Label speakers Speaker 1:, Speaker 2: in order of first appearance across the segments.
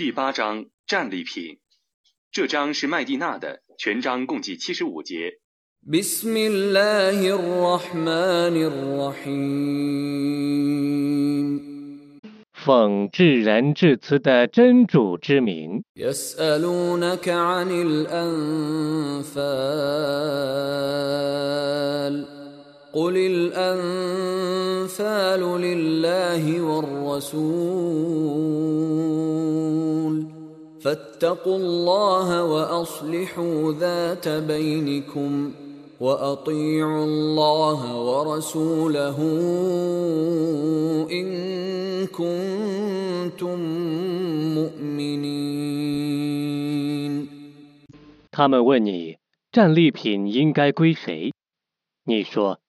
Speaker 1: 第八章战利品。这章是麦地那的，全章共计七十五节。
Speaker 2: بسم الله الرحمن الرحيم
Speaker 3: 奉至仁至慈的真主之名，
Speaker 2: يسألونك عن الأنفال قل الأنفال لله والرسول فاتقوا الله وأصلحوا ذات بينكم وأطيعوا الله ورسوله إن كنتم مؤمنين
Speaker 3: 他们问你战利品应该归谁？你说，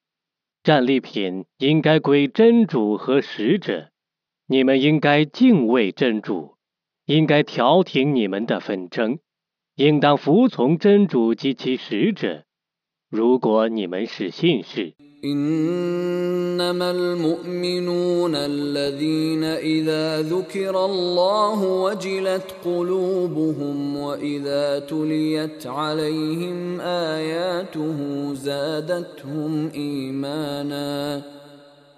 Speaker 3: 战利品应该归真主和使者。你们应该敬畏真主，应该调停你们的纷争，应当服从真主及其使者。如果你们是信士，
Speaker 2: إنما المؤمنون الذين إذا ذكر الله وجلت قلوبهم وإذا تليت عليهم آياته زادتهم إيمانا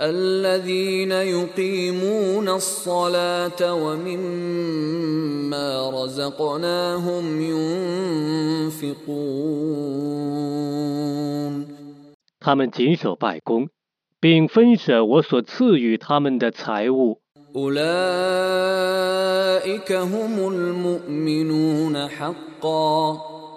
Speaker 2: الذين يقيمون الصلاة ومما رزقناهم ينفقون
Speaker 3: 他们谨守拜功，并分舍我所赐予他们的财物。
Speaker 2: أولئك هم المؤمنون حقا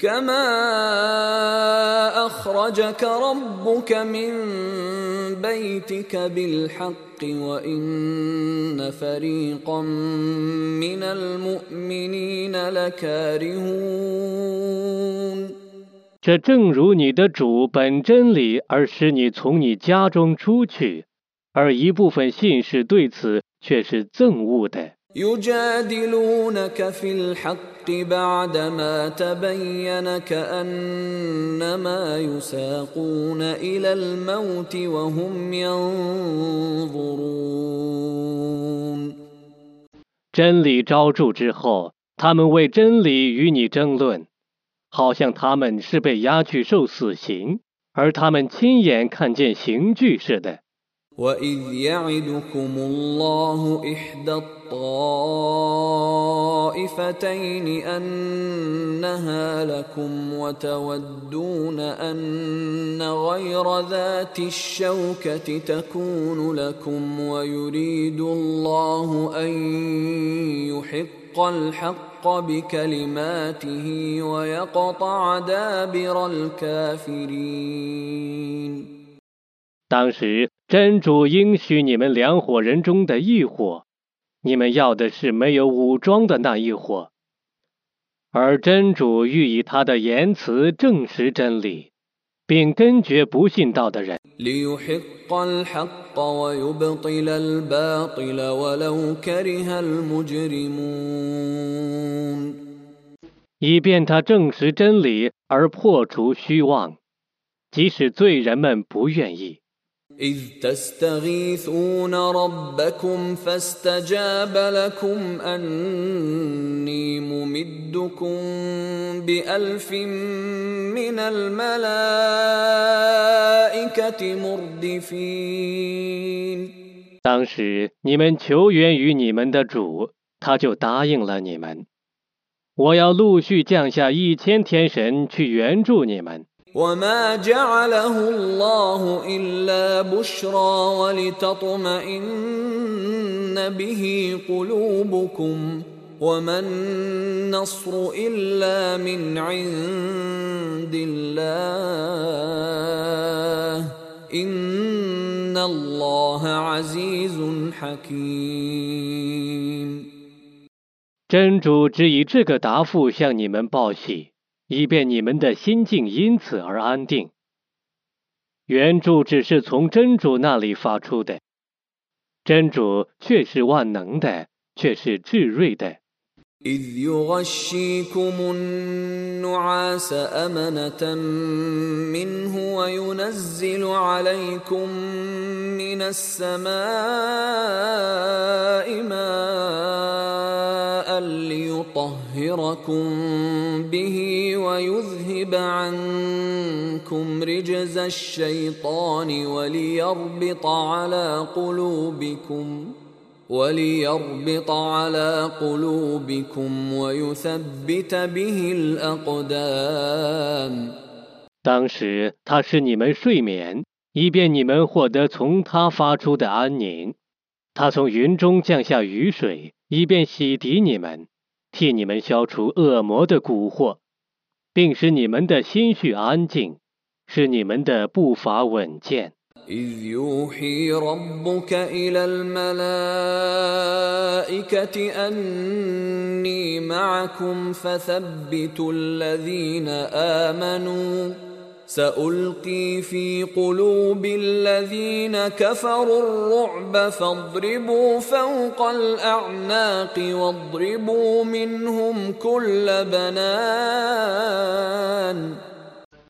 Speaker 2: كما أخرجك ربك من بيتك بالحق وإن فريقا من المؤمنين لكارهون
Speaker 3: 这正如你的主本真理而使你从你家中出去，而一部分信士对此却是憎恶的。
Speaker 2: يجادلونك في الحق بعدما تبين كأنما يساقون إلى الموت وهم ينظرون
Speaker 3: 真理昭着之后，他们为真理与你争论，好像他们是被押去受死刑，而他们亲眼看见刑具似的。
Speaker 2: وإذ يعدكم الله إحدى الطائفتين أنها لكم وتودون أن غير ذات الشوكة تكون لكم ويريد الله أن يحق الحق بكلماته ويقطع دابر الكافرين.
Speaker 3: 当时真主应许你们两伙人中的一伙你们要的是没有武装的那一伙。而真主欲以他的言辞证实真理并根绝不信道的人。以便他证实真理而破除虚妄即使罪人们不愿意。
Speaker 2: إذ تستغيثون ربكم فاستجاب لكم أني ممدكم بألف من الملائكة مردفين
Speaker 3: 当时你们求援于你们的主，他就答应了你们。我要陆续降下一千天神去援助你们。
Speaker 2: وما جعله الله الا بشرى ولتطمئن به قلوبكم وما النصر الا من عند الله ان الله عزيز حكيم
Speaker 3: 真主只以这个答复向你们报喜， 以便你们的心境因此而安定。援助只是从真主那里发出的，真主却是万能的，却是智睿的。
Speaker 2: إذ يغشيكم النعاس أمنة منه وينزل عليكم من السماء ماء ليطهركم به ويذهب عنكم رجز الشيطان وليربط على قلوبكم ۖ وليربط على قلوبكم ويثبت به الأقدام
Speaker 3: 当时他使你们睡眠，以便你们获得从他发出的安宁。他从云中降下雨水，以便洗涤你们，替你们消除恶魔的蛊惑，并使你们的心绪安静，使你们的步伐稳健。
Speaker 2: إذ يوحي ربك إلى الملائكة أني معكم فثبتوا الذين آمنوا سألقي في قلوب الذين كفروا الرعب فاضربوا فوق الأعناق واضربوا منهم كل بنان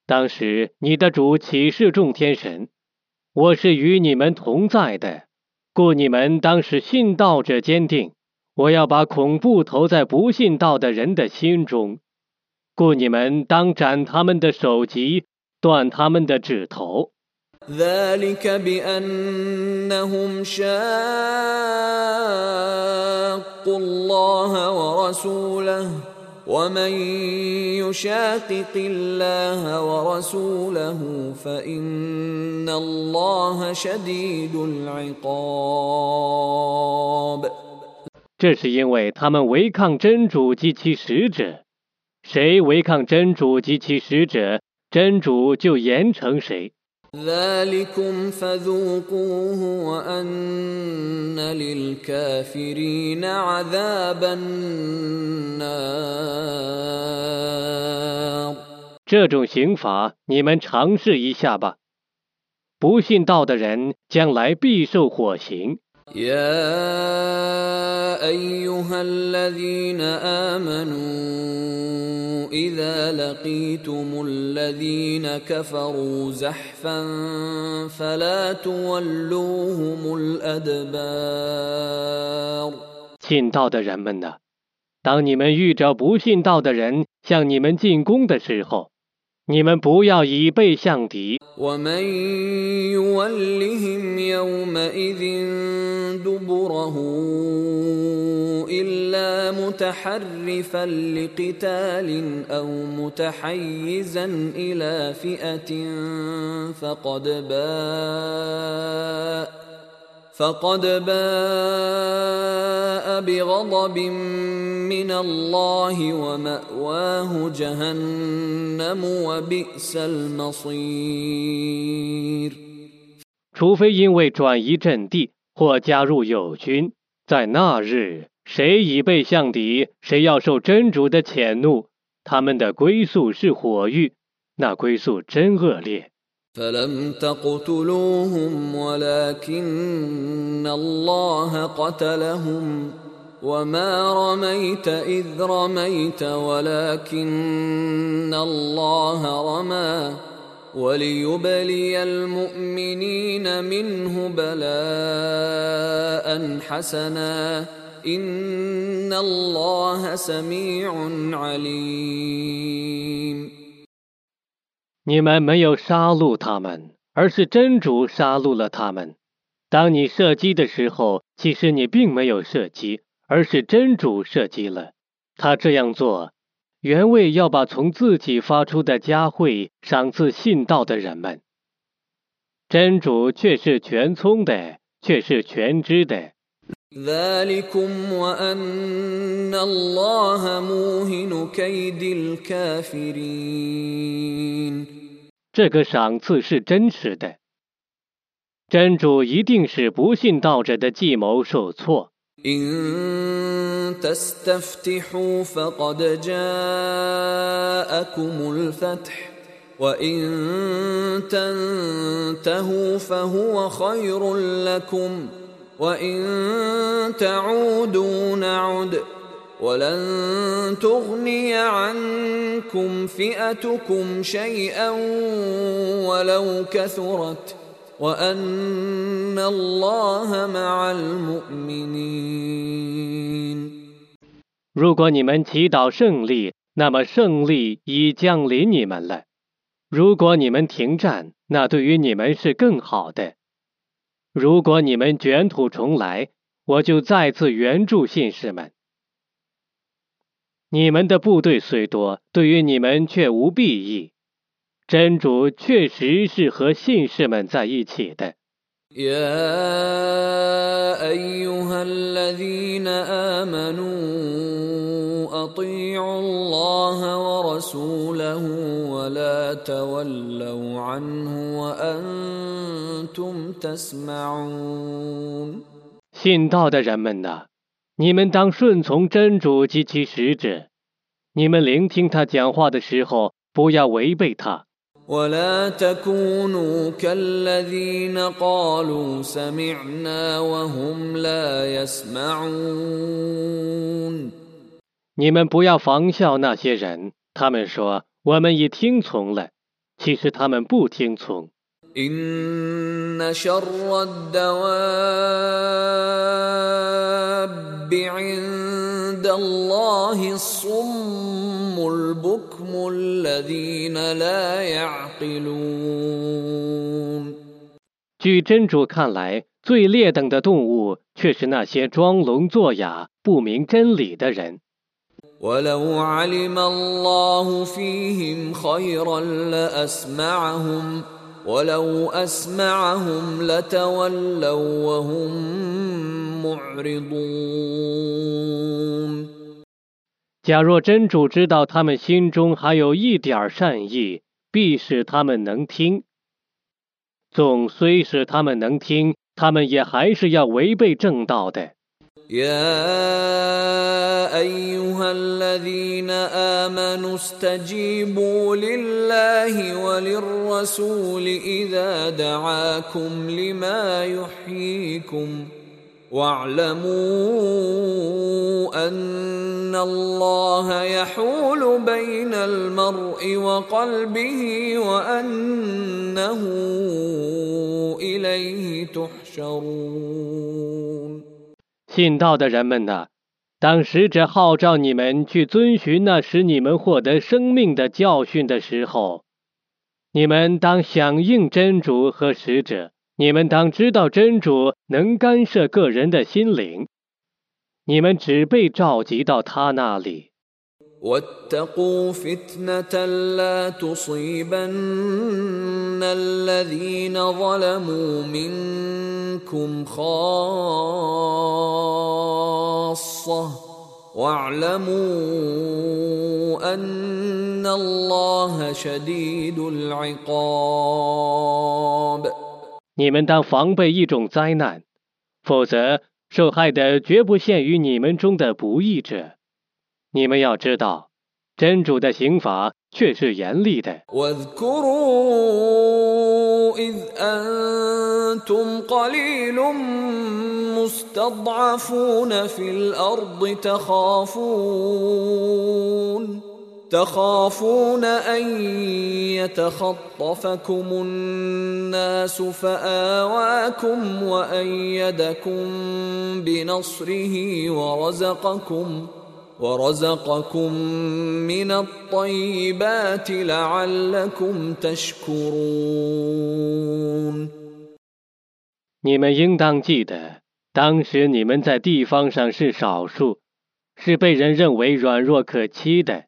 Speaker 3: 当时，你的主启示众天神， 我是与你们同在的，故你们当使信道者坚定。我要把恐怖投在不信道的人的心中，故你们当斩他们的首级，断他们的指头。
Speaker 2: ومن يشاقق الله ورسوله فإن الله شديد العقاب
Speaker 3: 这是因为他们违抗真主及其使者，谁违抗真主及其使者，真主就严惩谁。
Speaker 2: ذلكم فذوقوه وأن للكافرين عذاب النار
Speaker 3: 这种刑罚，你们尝试一下吧。不信道的人将来必受火刑。
Speaker 2: يا أيها الذين آمنوا إذا لقيتم الذين كفروا زحفا فلا تولوهم الأدبار
Speaker 3: 信道的人们呢？当你们遇着不信道的人向你们进攻的时候，你们不要以背向敌。
Speaker 2: ومن يولهم يومئذ دبره إلا متحرفا لقتال أو متحيزا إلى فئة فقد باء فقد باء بغضب من الله ومأواه جهنم وبئس المصير
Speaker 3: 除非因为转移阵地或加入友军，在那日，谁以背向敌，谁要受真主的谴怒。他们的归宿是火狱，那归宿真恶劣。
Speaker 2: فلم تقتلوهم ولكن الله قتلهم وما رميت إذ رميت ولكن الله رمى وليبلي المؤمنين منه بلاء حسنا إن الله سميع عليم
Speaker 3: 你们没有杀戮他们，而是真主杀戮了他们。当你射击的时候，其实你并没有射击，而是真主射击了。他这样做，原为要把从自己发出的佳慧赏赐信道的人们。真主却是全聪的，却是全知的。
Speaker 2: ذلكم وأن الله موهن كيد الكافرين
Speaker 3: 这个赏赐是真实的。真主一定使不信道者的计谋受挫。
Speaker 2: إن تستفتحوا فقد جاءكم الفتح وإن تنتهوا فهو خير لكم وإن تعودوا نعد ولن تغني عنكم فئتكم شيئا ولو كثرت وأن الله مع المؤمنين
Speaker 3: 如果你们祈祷胜利，那么胜利已降临你们了；如果你们停战，那对于你们是更好的。 如果你们卷土重来，我就再次援助信士们。你们的部队虽多，对于你们却无裨益。真主确实是和信士们在一起的。
Speaker 2: يا أيها الذين آمنوا أطيعوا الله ورسوله ولا تولوا عنه وأنتم تسمعون
Speaker 3: 信道的人们呐，你们当顺从真主及其使者。你们聆听他讲话的时候，不要违背他。
Speaker 2: ولا تكونوا كالذين قالوا سمعنا وهم لا يسمعون
Speaker 3: 你们不要仿效那些人，他们说我们已听从了，其实他们不听从。
Speaker 2: إن شر الدواب عند الله الصم البكم الذين لا يعقلون
Speaker 3: 据真主看来，最劣等的动物却是那些装聋作哑、不明真理的人。
Speaker 2: ولو علم الله فيهم خيرا لأسمعهم ولو أسمعهم لتولوا وهم معرضون
Speaker 3: 假若真主知道他们心中还有一点儿善意，必使他们能听。纵虽使他们能听，他们也还是要违背正道的。
Speaker 2: يا أيها الذين آمنوا استجيبوا لله وللرسول إذا دعاكم لما يحييكم واعلموا أن الله يحول بين المرء وقلبه وأنه إليه تحشرون.
Speaker 3: 信道的人们呐，当使者号召你们去遵循那使你们获得生命的教训的时候，你们当响应真主和使者。你们当知道真主能干涉个人的心灵，你们只被召集到他那里。
Speaker 2: واتقوا فتنة لا تصيبن الذين ظلموا منكم خاصة واعلموا أن الله شديد العقاب
Speaker 3: 你们当防备一种灾难，否则受害的绝不限于你们中的不义者。 你们要知道，真主的刑罚却是严厉的。
Speaker 2: واذكروا إذ أنتم قليل مستضعفون في الأرض تخافون تخافون أن يتخطفكم الناس فآواكم وأيدكم بنصره ورزقكم ورزقكم من الطيبات لعلكم تشكرون
Speaker 3: 你们应当记得，当时你们在地方上是少数，是被人认为软弱可欺的。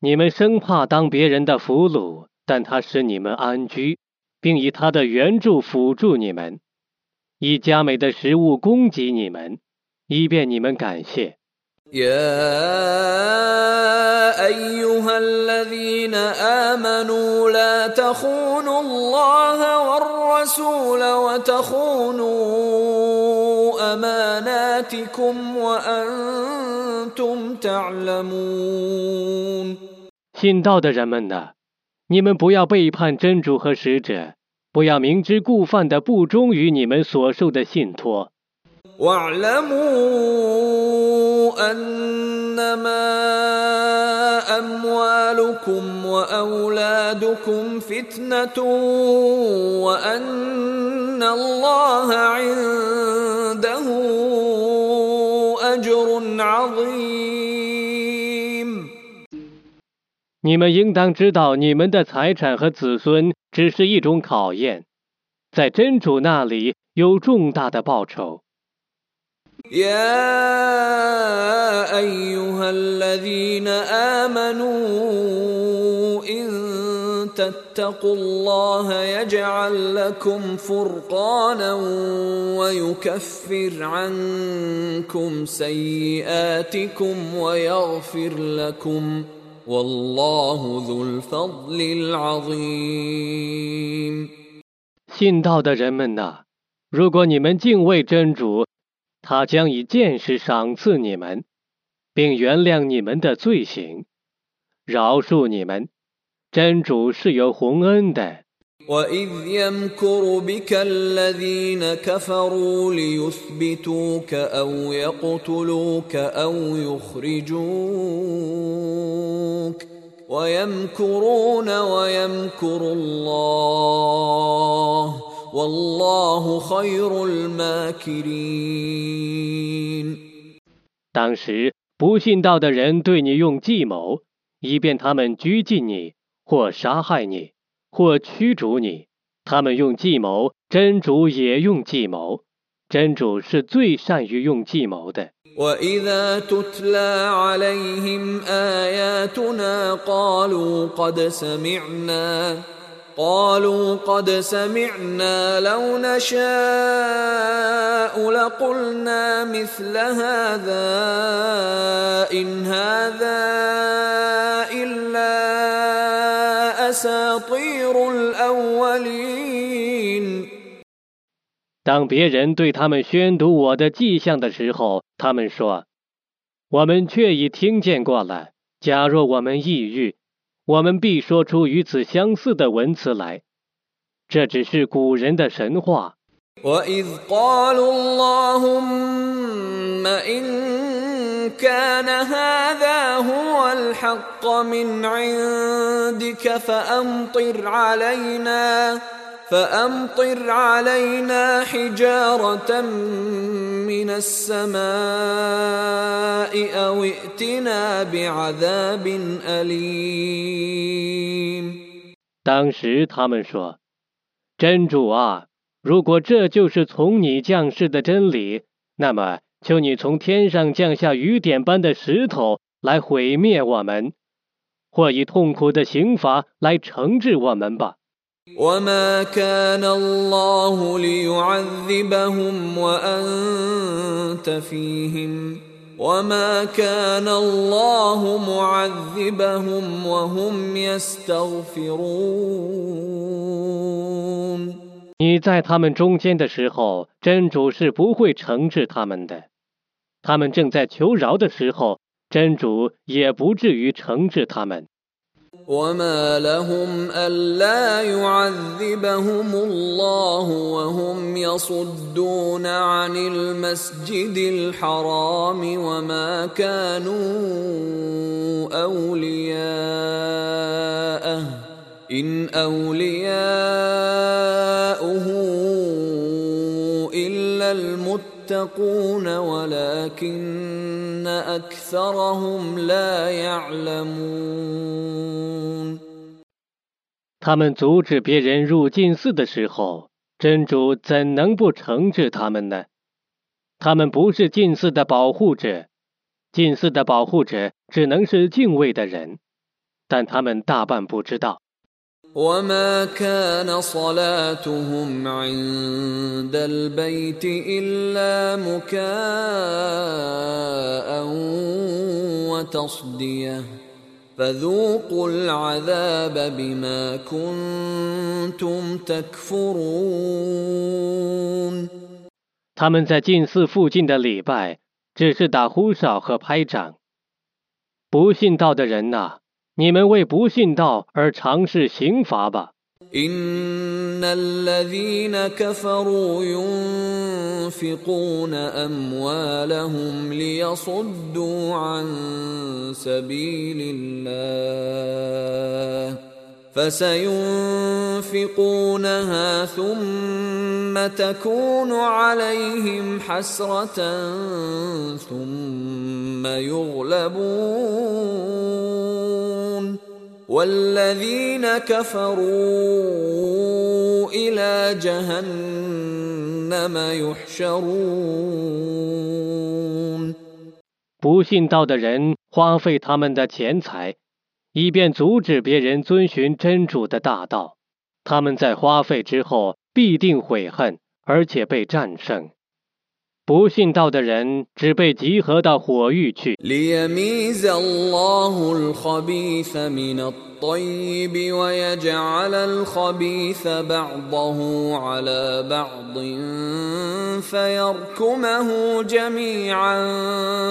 Speaker 3: 你们生怕当别人的俘虏，但他使你们安居，并以他的援助辅助你们，以佳美的食物供给你们，以便你们感谢。
Speaker 2: يا ايها الذين امنوا لا تخونوا الله والرسول وتخونوا اماناتكم وانتم تعلمون
Speaker 3: 信道的人们呐，你们不要背叛真主和使者，不要明知故犯的不忠于你们所受的信托。
Speaker 2: واعلموا انما اموالكم واولادكم فتنه وان الله عنده اجر عظيم
Speaker 3: 你们应当知道，你们的财产和子孙只是一种考验，在真主那里有重大的报酬。
Speaker 2: يا ايها الذين امنوا ان تتقوا الله يجعل لكم فرقانا ويكفر عنكم سيئاتكم ويغفر لكم والله ذو الفضل العظيم
Speaker 3: 信道的人们呐，如果你们敬畏真主， 他将以见识赏赐你们，并原谅你们的罪行，饶恕你们。真主是有洪恩的。
Speaker 2: وإذ يمكر بك الذين كفروا ليثبتوك أو يقتلوك أو يخرجوك ويمكرون ويمكر الله والله خير الماكرين
Speaker 3: 当时不信道的人对你用计谋，以便他们拘禁你，或杀害你，或驱逐你。他们用计谋，真主也用计谋。真主是最善于用计谋的。
Speaker 2: وإذا تتلى عليهم آياتنا قالوا قد سمعنا قالوا قد سمعنا لو نشاء لقلنا مثل هذا إن هذا إلا أساطير الأولين
Speaker 3: 当别人对他们宣读我的迹象的时候，他们说：“我们却已听见过了。假若我们抑郁， 我们必说出与此相似的文词来。这只是古人的神话。
Speaker 2: وإذ قالوا اللهم إن كان هذا هو الحق من عندك فأمطر علينا فأمطر علينا حجارة من السماء أو ائتنا بعذاب أليم
Speaker 3: 当时他们说：“真主啊，如果这就是从你降世的真理，那么求你从天上降下雨点般的石头来毁灭我们，或以痛苦的刑罚来惩治我们吧。”
Speaker 2: وما كان الله ليعذبهم وانت فيهم وما كان الله معذبهم وهم يستغفرون
Speaker 3: 你在他们中间的时候，真主是不会惩治他们的。他们正在求饶的时候，真主也不至于惩治他们。
Speaker 2: وما لهم ألا يعذبهم الله وهم يصدون عن المسجد الحرام وما كانوا أولياءه إن أولياؤه إلا المتقون ولكن أكثرهم لا يعلمون
Speaker 3: 他们阻止别人入禁寺的时候，真主怎能不惩治他们呢？他们不是禁寺的保护者，禁寺的保护者只能是敬畏的人。 但他们大半不知道。
Speaker 2: وما كان صلاتهم عند البيت الا مكاء وتصديه فذوقوا العذاب بما كنتم تكفرون
Speaker 3: 他们在近寺附近的礼拜，只是打呼哨和拍掌。不信道的人呐、 你们为不信道而尝试刑罚吧。
Speaker 2: ان الذين كفروا ينفقون اموالهم ليصدوا عن سبيل الله فسينفقونها ثم تكون عليهم حسره ثم يغلبون والذين كفروا الى جهنم يحشرون
Speaker 3: 不信道的人花费他们的钱财， 以便阻止别人遵循真主的大道。他们在花费之后必定悔恨，而且被战胜。不信道的人只被集合到火狱去，
Speaker 2: ليميز الله الخبيث من الطيب ويجعل الخبيث بعضه على بعض فيركمه جميعا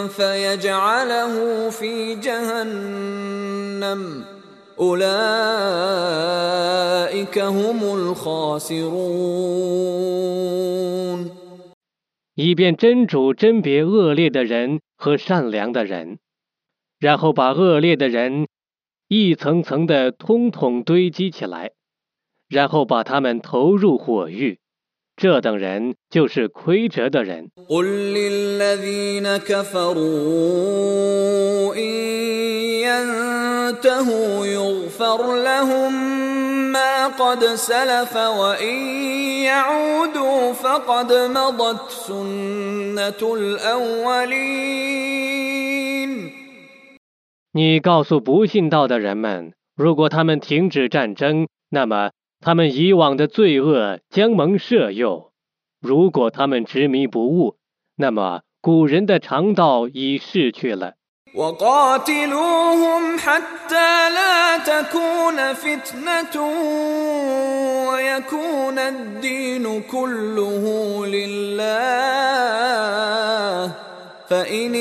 Speaker 2: فيجعله في جهنم اولئك هم الخاسرون
Speaker 3: 以便真主甄别恶劣的人和善良的人，然后把恶劣的人一层层的通统堆积起来，然后把他们投入火狱。这等人就是亏折的人。
Speaker 2: قل للذين كفروا إن ينتهوا يغفر لهم ما قد سلف وإن يعودوا فقد مضت سنة الأولين
Speaker 3: 你告诉不信道的人们，如果他们停止战争，那么他们以往的罪恶将蒙赦宥；如果他们执迷不悟，那么古人的常道已逝去了。
Speaker 2: وقاتلوهم حتى لا تكون فتنة ويكون الدين كله لله فإن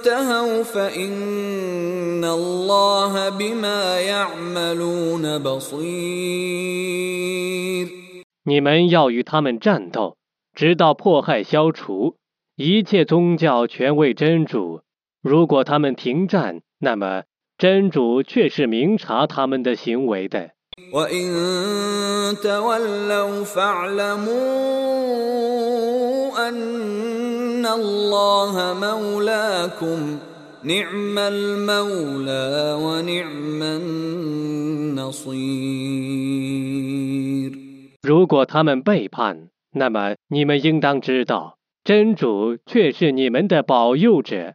Speaker 2: انتهوا فإن الله بما يعملون بصير
Speaker 3: 你们要与他们战斗，直到迫害消除，一切宗教全为真主。 如果他们停战那么真主却是明察他们的行为的。如果他们背叛那么你们应当知道真主却是你们的保佑者。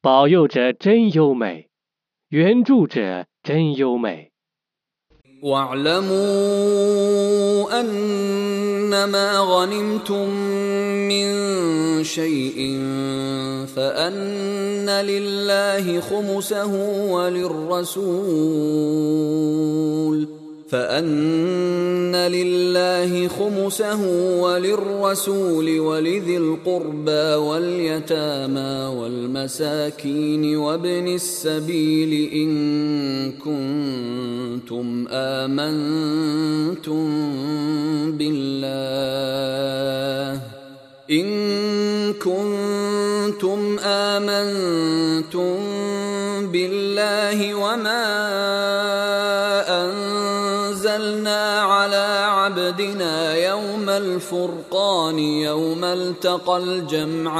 Speaker 3: 保佑者真优美，援助者真优美。
Speaker 2: واعلموا أنما غنمتم من شيء فأن لله خمسه وللرسول فأن لله خمسه وللرسول ولذي القربى واليتامى والمساكين وابن السبيل إن كنتم آمنتم بالله إن كنتم آمنتم بالله وما عبدنا يوم الفرقان يوم التقى الجمعان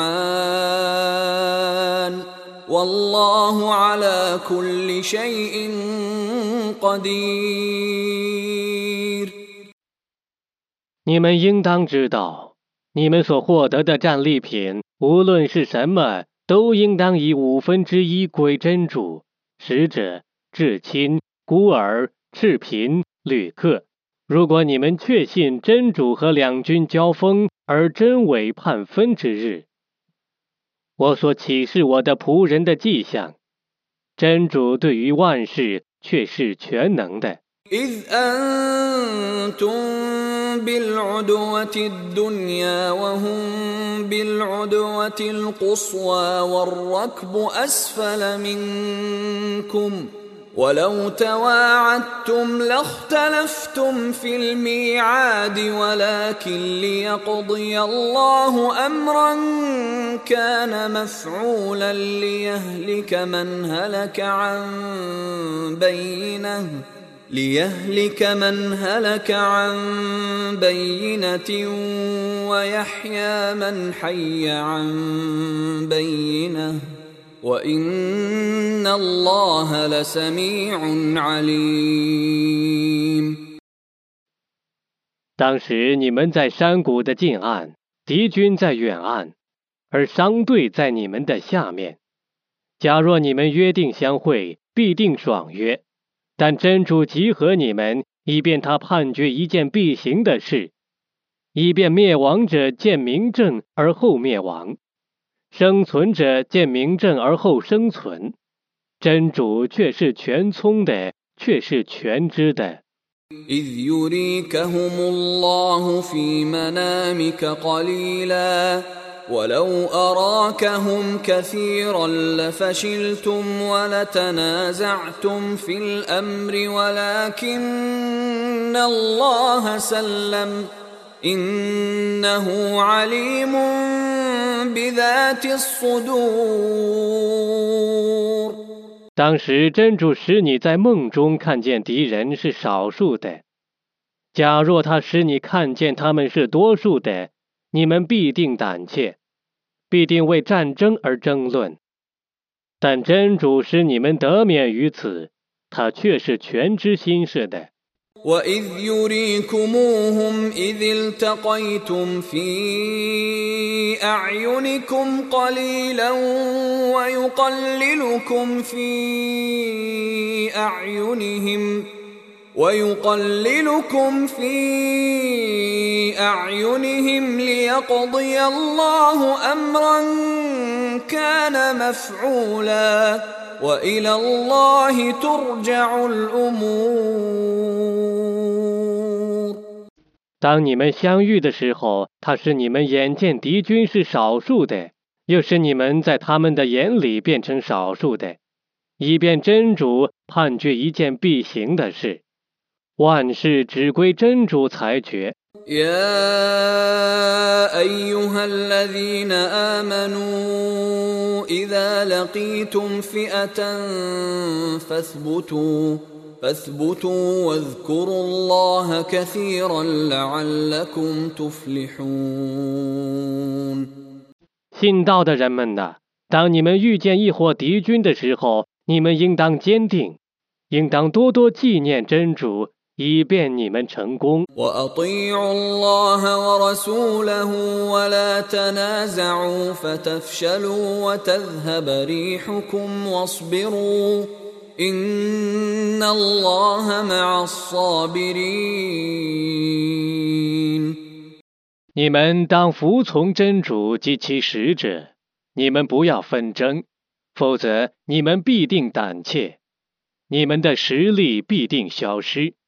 Speaker 2: والله على كل شيء قدير
Speaker 3: 你们应当知道，你们所获得的战利品，无论是什么，都应当以五分之一归真主、使者、 至亲、孤儿、赤贫、旅客。 如果你们确信真主和两军交锋而真伪判分之日，我所启示我的仆人的迹象，真主对于万事却是全能的。
Speaker 2: إذ أنتم بالعدوة الدنيا وهم بالعدوة القصوى والركب أسفل منكم ولو تواعدتم لاختلفتم في الميعاد ولكن ليقضي الله أمرا كان مفعولا ليهلك من هلك عن بينه ليهلك من هلك عن بينة ويحيى من حي عن بينة وإن الله لسميع عليم
Speaker 3: 当时你们在山谷的近岸，敌军在远岸，而商队在你们的下面。假若你们约定相会，必定爽约。但真主集合你们，以便他判决一件必行的事，以便灭亡者见明证而后灭亡， 生存者见明证而后生存。真主却是全聪的，却是全知的。
Speaker 2: إذ يريكهم الله في منامك قليلا ولو أراكهم كثيرا لفشلتم ولتنازعتم في الأمر ولكن الله سلم إنه عليم بذات الصدور
Speaker 3: 当时真主使你在梦中看见敌人是少数的，假若他使你看见他们是多数的，你们必定胆怯，必定为战争而争论。但真主使你们得免于此，他却是全知心事的。
Speaker 2: وإذ يريكموهم إذ التقيتم في أعينكم قليلا ويقللكم في أعينهم ويقللكم في أعينهم ليقضي الله أمرا كان مفعولا وإلى الله ترجع الأمور
Speaker 3: 当你们相遇的时候，他使你们眼见敌军是少数的，又使你们在他们的眼里变成少数的，以便真主判决一件必行的事。万事只归真主裁决。
Speaker 2: يا ايها الذين امنوا اذا لقيتم فئه فاثبتوا فاثبتوا واذكروا الله كثيرا لعلكم تفلحون
Speaker 3: 信道的人们呐，当你们遇见一伙敌军的时候，你们应当坚定，应当多多纪念真主， 以便你们成功。你们当服从真主及其使者你们不要纷争否则你们必定胆怯你们的实力必定消失。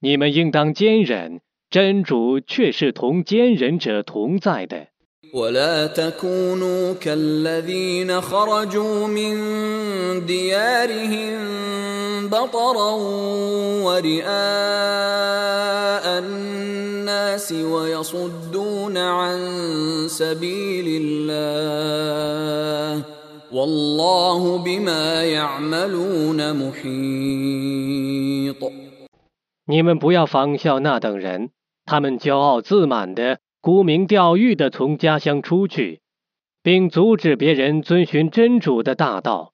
Speaker 3: 你们应当坚忍，真主却是同坚忍者同在的。
Speaker 2: ولا تكونوا كالذين خرجوا من ديارهم بطرا ورئاء الناس ويصدون عن سبيل الله والله بما يعملون محيط
Speaker 3: 你们不要仿效那等人，他们骄傲自满的、沽名钓誉的从家乡出去，并阻止别人遵循真主的大道。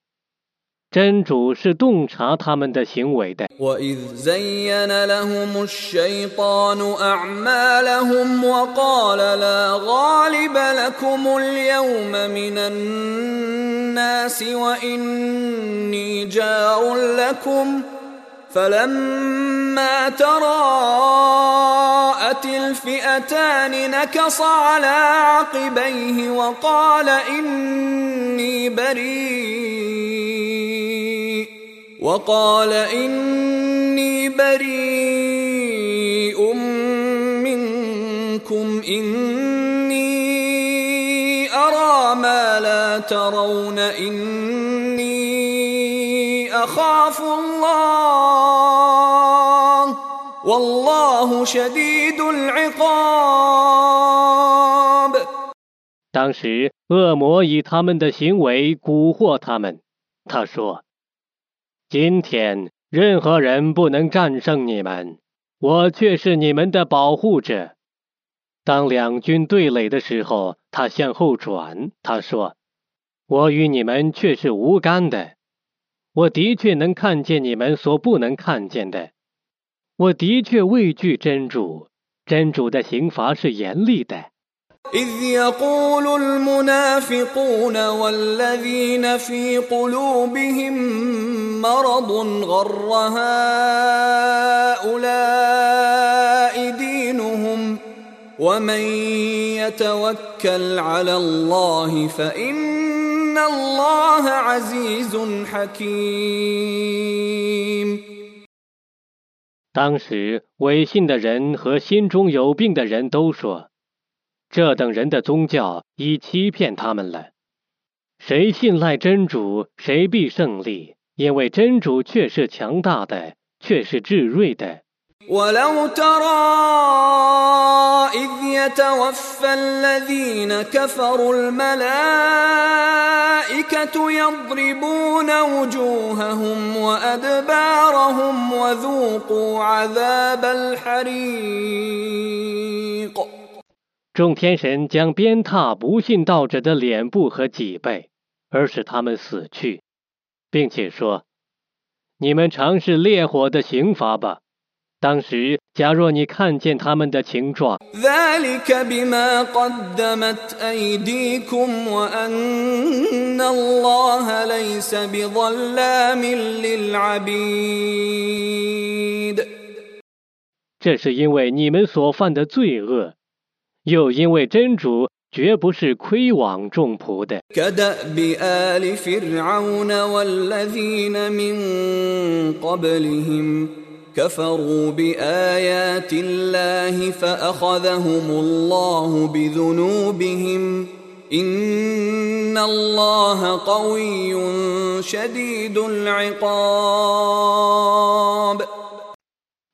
Speaker 3: 真主是洞察他们的行为的。
Speaker 2: وإذ زين لهم الشيطان أعمالهم وقال لا غالب لكم اليوم من الناس وإني جار لكم فلما تراءت الفئتان نكص على عقبيه وقال إني بريء وقال إني بريء منكم إني أرى ما لا ترون إني أخاف الله والله شديد العقاب
Speaker 3: 当时，恶魔以他们的行为蛊惑他们。他说：“今天任何人不能战胜你们，我却是你们的保护者。”当两军对垒的时候，他向后转，他说：“我与你们却是无干的。 我的确能看见你们所不能看见的。我的确畏惧真主，真主的刑罚是严厉的。”
Speaker 2: إذ يقول المنافقون والذين في قلوبهم مرض غر هؤلاء دينهم ومن يتوكل على الله فإن الله عزيز حكيم
Speaker 3: 当时，违信的人和心中有病的人都说。这等人的宗教已欺骗他们了。谁信赖真主，谁必胜利，因为真主却是强大的，却是至睿的。
Speaker 2: ولو ترى إذ يتوفى الذين كفروا الملائكة يضربون وجوههم وأدبارهم وذوقوا عذاب الحريق
Speaker 3: 众天神将鞭挞不信道者的脸部和脊背，而使他们死去，并且说：“你们尝试烈火的刑罚吧。 当时假若你看见他们的情状。这是因为你们所犯的罪恶又因为真主绝不是亏枉众仆的。
Speaker 2: كدأب آل فرعون والذين من قبلهم كفروا بآيات الله فأخذهم الله بذنوبهم إن الله قوي شديد العقاب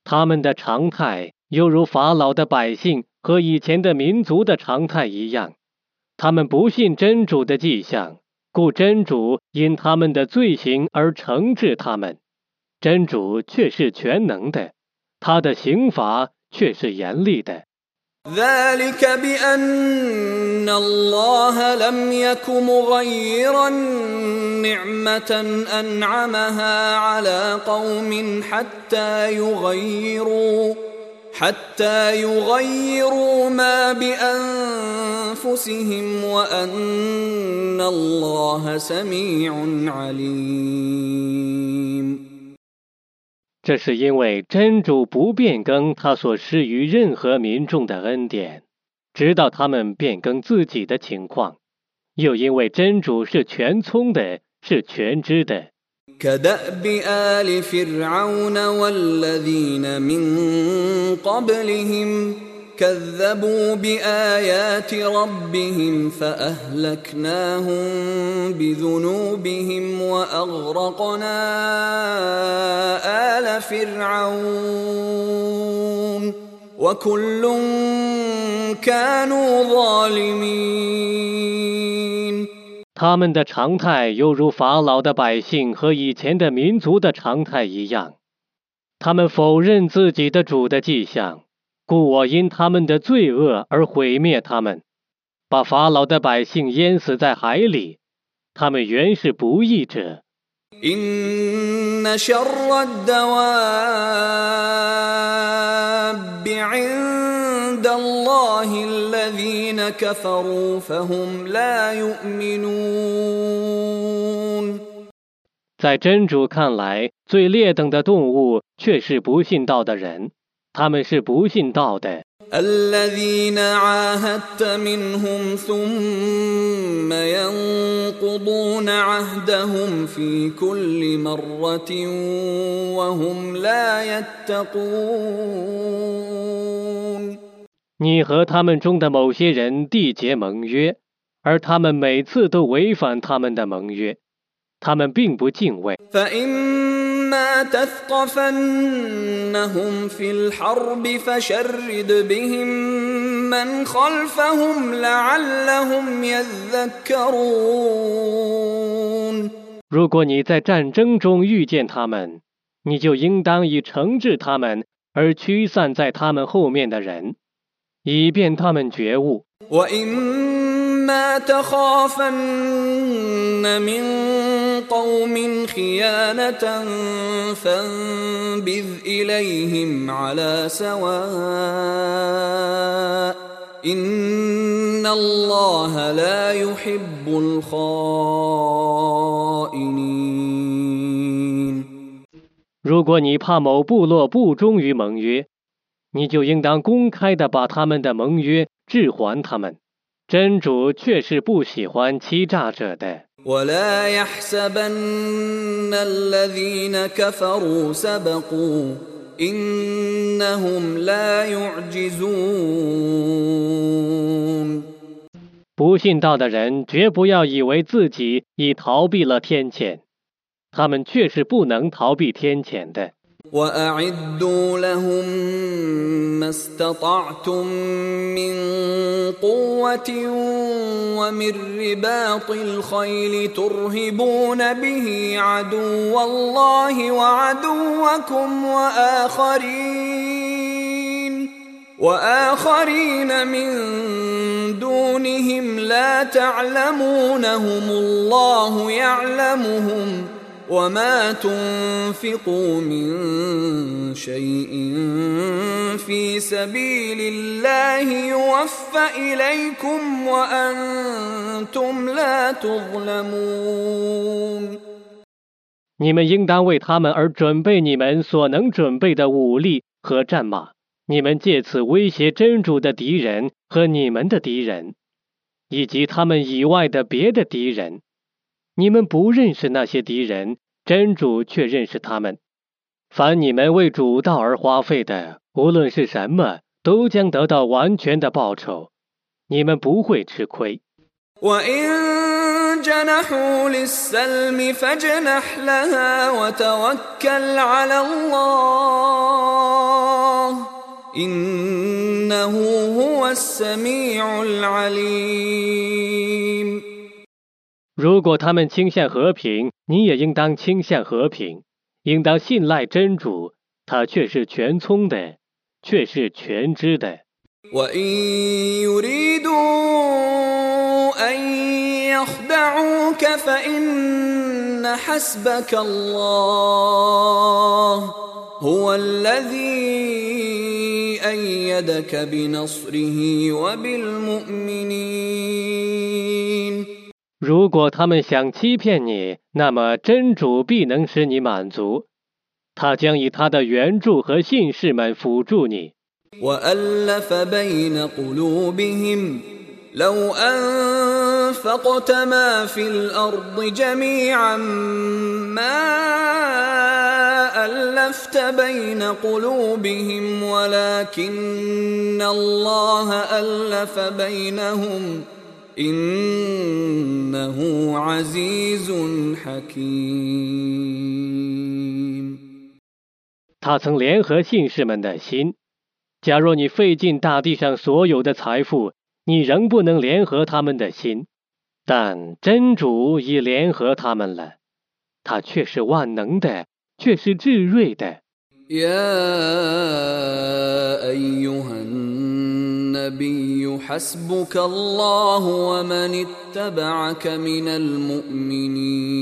Speaker 3: 他们的常态犹如法老的百姓和以前的民族的常态一样，他们不信真主的迹象，故真主因他们的罪行而惩治他们。 真主却是全能的，他的刑罚却是严厉的。
Speaker 2: ذلك بأن الله لم يك مغيرا نعمة أنعمها على قوم حتى يغيروا حتى يغيروا ما بأنفسهم وأن الله سميع عليم
Speaker 3: 这是因为真主不变更他所施于任何民众的恩典，直到他们变更自己的情况；又因为真主是全聪的，是全知的。
Speaker 2: كدأب آل فرعون والذين من قبلهم كذبوا بآيات ربهم فأهلكناهم بذنوبهم وأغرقنا آل فرعون وكل كانوا ظالمين
Speaker 3: 他们的常态犹如法老的百姓和以前的民族的常态一样，他们否认自己的主的迹象， 故我因他们的罪恶而毁灭他们，把法老的百姓淹死在海里。他们原是不义者。
Speaker 2: إن شر الدواب عند الله الذين كفروا فهم لا يؤمنون
Speaker 3: 在真主看来，最劣等的动物却是不信道的人， 他们是不信道的。
Speaker 2: الذين عاهدت منهم ثم ينقضون عهدهم في كل مرة وهم لا يتقون
Speaker 3: 你和他们中的某些人缔结盟约，而他们每次都违反他们的盟约，他们并不敬畏。
Speaker 2: فإما تثقفنهم في الحرب فشرد بهم من خلفهم لعلهم يذكرون
Speaker 3: 如果你在战争中遇见他们，你就应当以惩治他们而驱散在他们后面的人，以便他们觉悟。
Speaker 2: وإما تخافن من قوم خيانة فانبذ إليهم على سواء إن الله لا يحب الخائنين
Speaker 3: 如果你怕某部落不忠于盟约，你就应当公开的把他们的盟约置还他们。真主却是不喜欢欺诈者的。
Speaker 2: ولا يحسبن الذين كفروا سبقوا إنهم لا يعجزون
Speaker 3: 不信道的人绝不要以为自己已逃避了天谴，他们却是不能逃避天谴的。
Speaker 2: وأعدوا لهم ما استطعتم من قوة ومن رباط الخيل ترهبون به عدو الله وعدوكم وآخرين وآخرين من دونهم لا تعلمونهم الله يعلمهم وما تنفقوا من شيء في سبيل الله يوفى إليكم وأنتم لا تظلمون
Speaker 3: 你们应当为他们而准备你们所能准备的武力和战马，你们借此威胁真主的敌人和你们的敌人，以及他们以外的别的敌人。 你们不认识那些敌人，真主却认识他们。凡你们为主道而花费的，无论是什么，都将得到完全的报酬，你们不会吃亏。
Speaker 2: وإن جنحوا للسلم فاجنح لها وتوكل على الله إنه هو السميع العليم
Speaker 3: 如果他们倾向和平，你也应当倾向和平，应当信赖真主，他却是全聪的，却是全知的。如果他们想欺骗你，那么真主必能使你满足，他将以他的援助和信士们辅助你。
Speaker 2: وألف بين قلوبهم لو أنفقت ما في الأرض جميعا ما ألفت بين قلوبهم ولكن الله ألف بينهم إنه عزيز حكيم
Speaker 3: 他曾联合信士们的心。假若你费尽大地上所有的财富，你仍不能联合他们的心，但真主已联合他们了。他却是万能的，却是至锐的。
Speaker 2: يا أيها النبي النبي حسبك الله ومن اتبعك من المؤمنين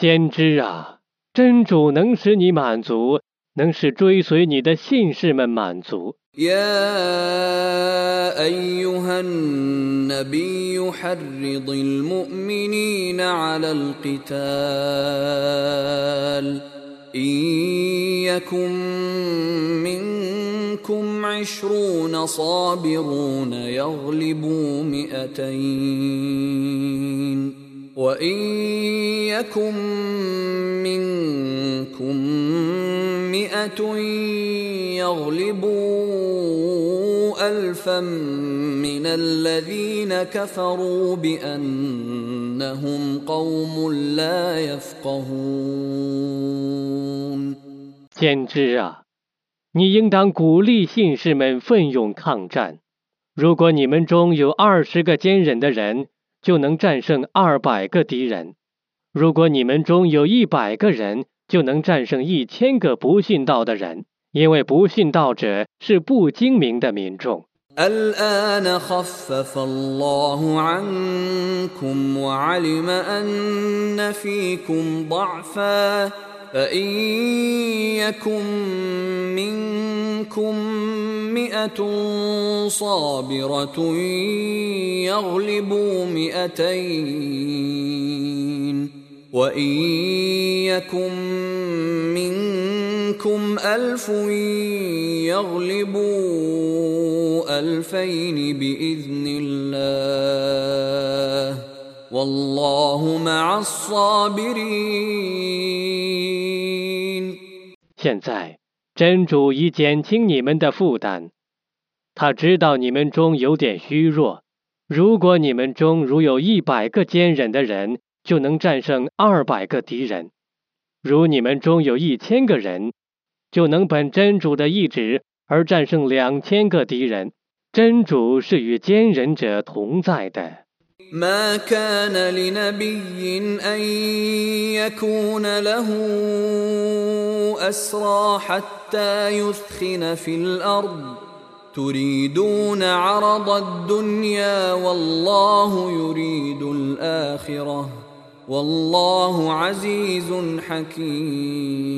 Speaker 3: 先知啊，真主能使你满足，能使追随你的信士们满足。
Speaker 2: يا ايها النبي حرض المؤمنين على القتال ان يكن منكم عشرون صابرون يغلبوا مئتين وان يكن منكم مئه يغلبوا الفا من الذين كفروا بانهم قوم لا يفقهون
Speaker 3: 先知啊， 你应当鼓励信士们奋勇抗战。如果你们中有二十个坚忍的人，就能战胜二百个敌人；如果你们中有一百个人，就能战胜一千个不信道的人。因为不信道者是不精明的民众。
Speaker 2: الآن خفف الله عنكم وعلم أن فيكم ضعفا فإن يكن منكم مئة صابرة يغلبوا مئتين وإن يكن منكم ألف يغلبوا ألفين بإذن الله والله مع الصابرين
Speaker 3: 现在，真主已减轻你们的负担，他知道你们中有点虚弱。如果你们中如有一百个坚忍的人，就能战胜二百个敌人；如你们中有一千个人，就能本真主的意志而战胜两千个敌人。真主是与坚忍者同在的。
Speaker 2: ما كان لنبي أن يكون له أسرى حتى يثخن في الأرض تريدون عرض الدنيا والله يريد الآخرة والله عزيز حكيم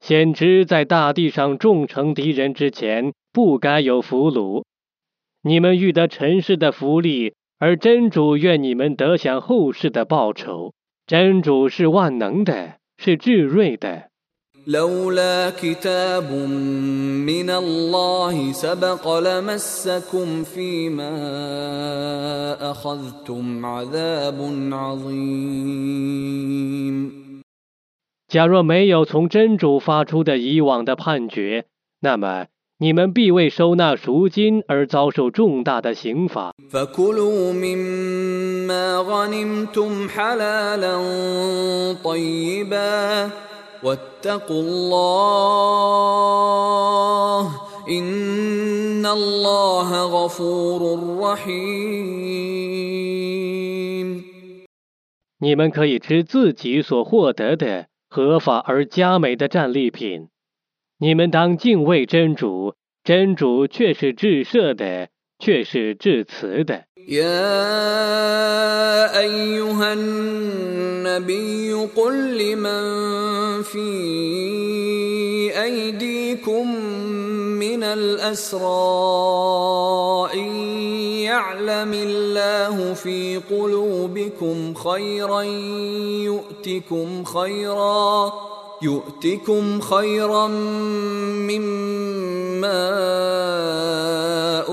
Speaker 3: 先知在大地上众成敌人之前，不该有俘虏。 你们欲得尘世的福利，而真主愿你们得享后世的报酬。真主是万能的，是智慧的。
Speaker 2: لولا كتاب من الله سبق لمسكم فيما أخذتم عذاب عظيم
Speaker 3: 假若没有从真主发出的以往的判决，那么 你们必为收纳赎金而遭受重大的刑罚。
Speaker 2: فكلوا مما غنمتم حلالا طيبا واتقوا الله إن الله غفور رحيم
Speaker 3: 你们可以吃自己所获得的合法而佳美的战利品。 你们当敬畏真主，真主却是至赦的，却是至慈的。
Speaker 2: يا أيها النبي قل لمن في أيديكم من الأسرى إن يعلم الله في قلوبكم خيرا يؤتكم خيرا يؤتكم خيرا مما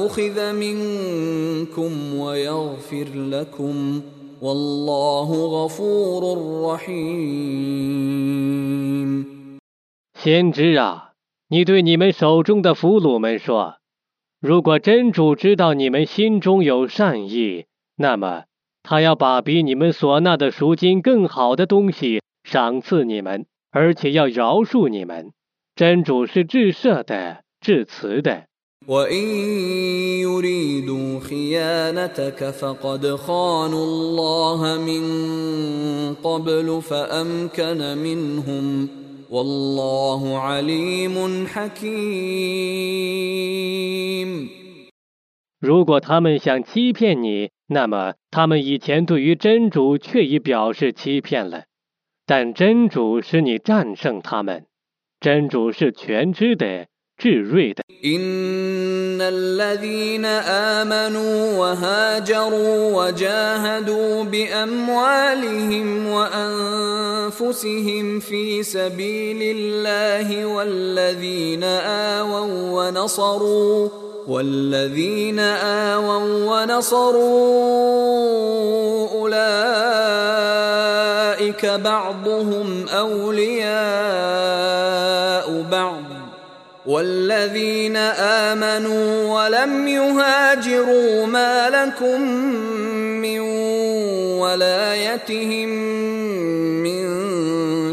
Speaker 2: أخذ منكم ويغفر لكم والله غفور رحيم
Speaker 3: 先知啊，你对你们手中的俘虏们说：如果真主知道你们心中有善意，那么他要把比你们所纳的赎金更好的东西赏赐你们， 而且要饶恕你们。真主是至赦的、至慈的。如果他们想欺骗你，那么他们以前对于真主却已表示欺骗了。但真主使你战胜他们，真主是全知的、智睿的。
Speaker 2: إن الذين آمنوا وهاجروا وجاهدوا بأموالهم وأنفسهم في سبيل الله والذين آووا ونصروا والذين آووا ونصروا أولئك بعضهم أولياء بعض. والذين آمنوا ولم يهاجروا ما لكم من ولايتهم من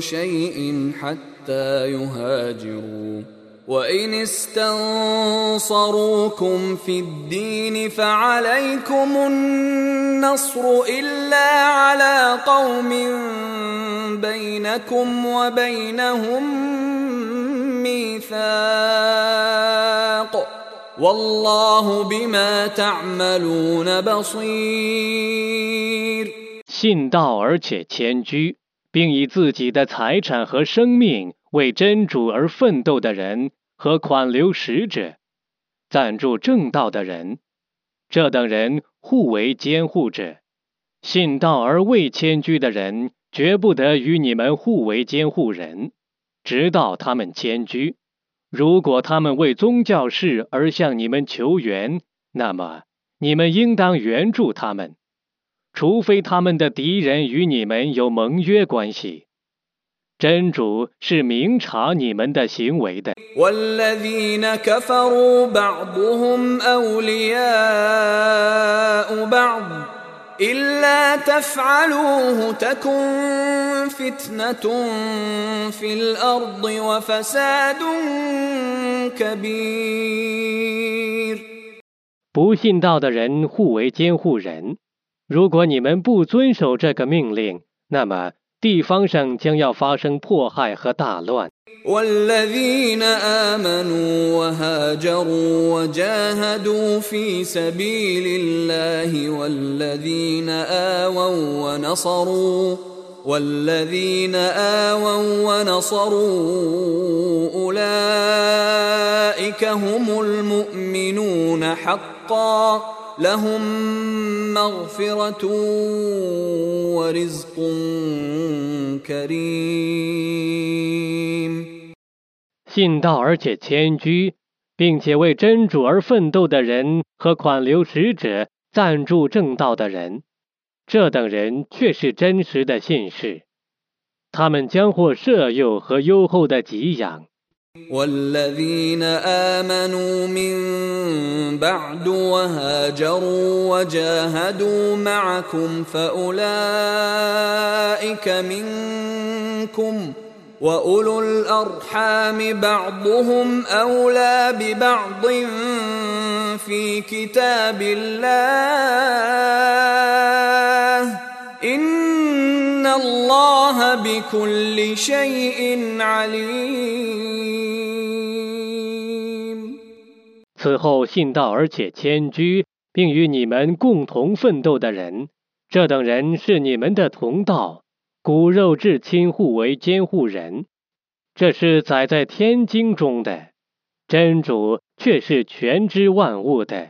Speaker 2: شيء حتى يهاجروا. وإن استنصروكم في الدين فعليكم النصر إلا على قوم بينكم وبينهم ميثاق والله بما تعملون بصير
Speaker 3: 信道而且谦居，并以自己的财产和生命为真主而奋斗的人 和款留使者，赞助正道的人，这等人互为监护者。信道而未迁居的人，绝不得与你们互为监护人，直到他们迁居。如果他们为宗教事而向你们求援，那么你们应当援助他们。除非他们的敌人与你们有盟约关系，真主是明察你们的行为的。
Speaker 2: والذين كفروا بعضهم أولياء بعض إلا تفعلوه تكن فتنة في الأرض وفساد كبير
Speaker 3: 不信道的人互为监护人。如果你们不遵守这个命令，那么 地方上将要发生迫害和大乱。
Speaker 2: والذين آمنوا وهاجروا وجاهدوا في سبيل الله والذين آووا ونصروا والذين آووا ونصروا أولئك هم المؤمنون حقا لهم مغفرة ورزق كريم
Speaker 3: 信道而且谦居，并且为真主而奋斗的人和款留使者赞助正道的人，这等人却是真实的信士，他们将获赦宥和优厚的给养。
Speaker 2: والذين آمنوا من بعد وهاجروا وجاهدوا معكم فأولئك منكم وأولو الأرحام بعضهم أولى ببعض في كتاب الله. إن الله بكل شيء عليم
Speaker 3: 此后信道而且谦居，并与你们共同奋斗的人，这等人是你们的同道，骨肉至亲互为监护人。这是载在天经中的，真主却是全知万物的。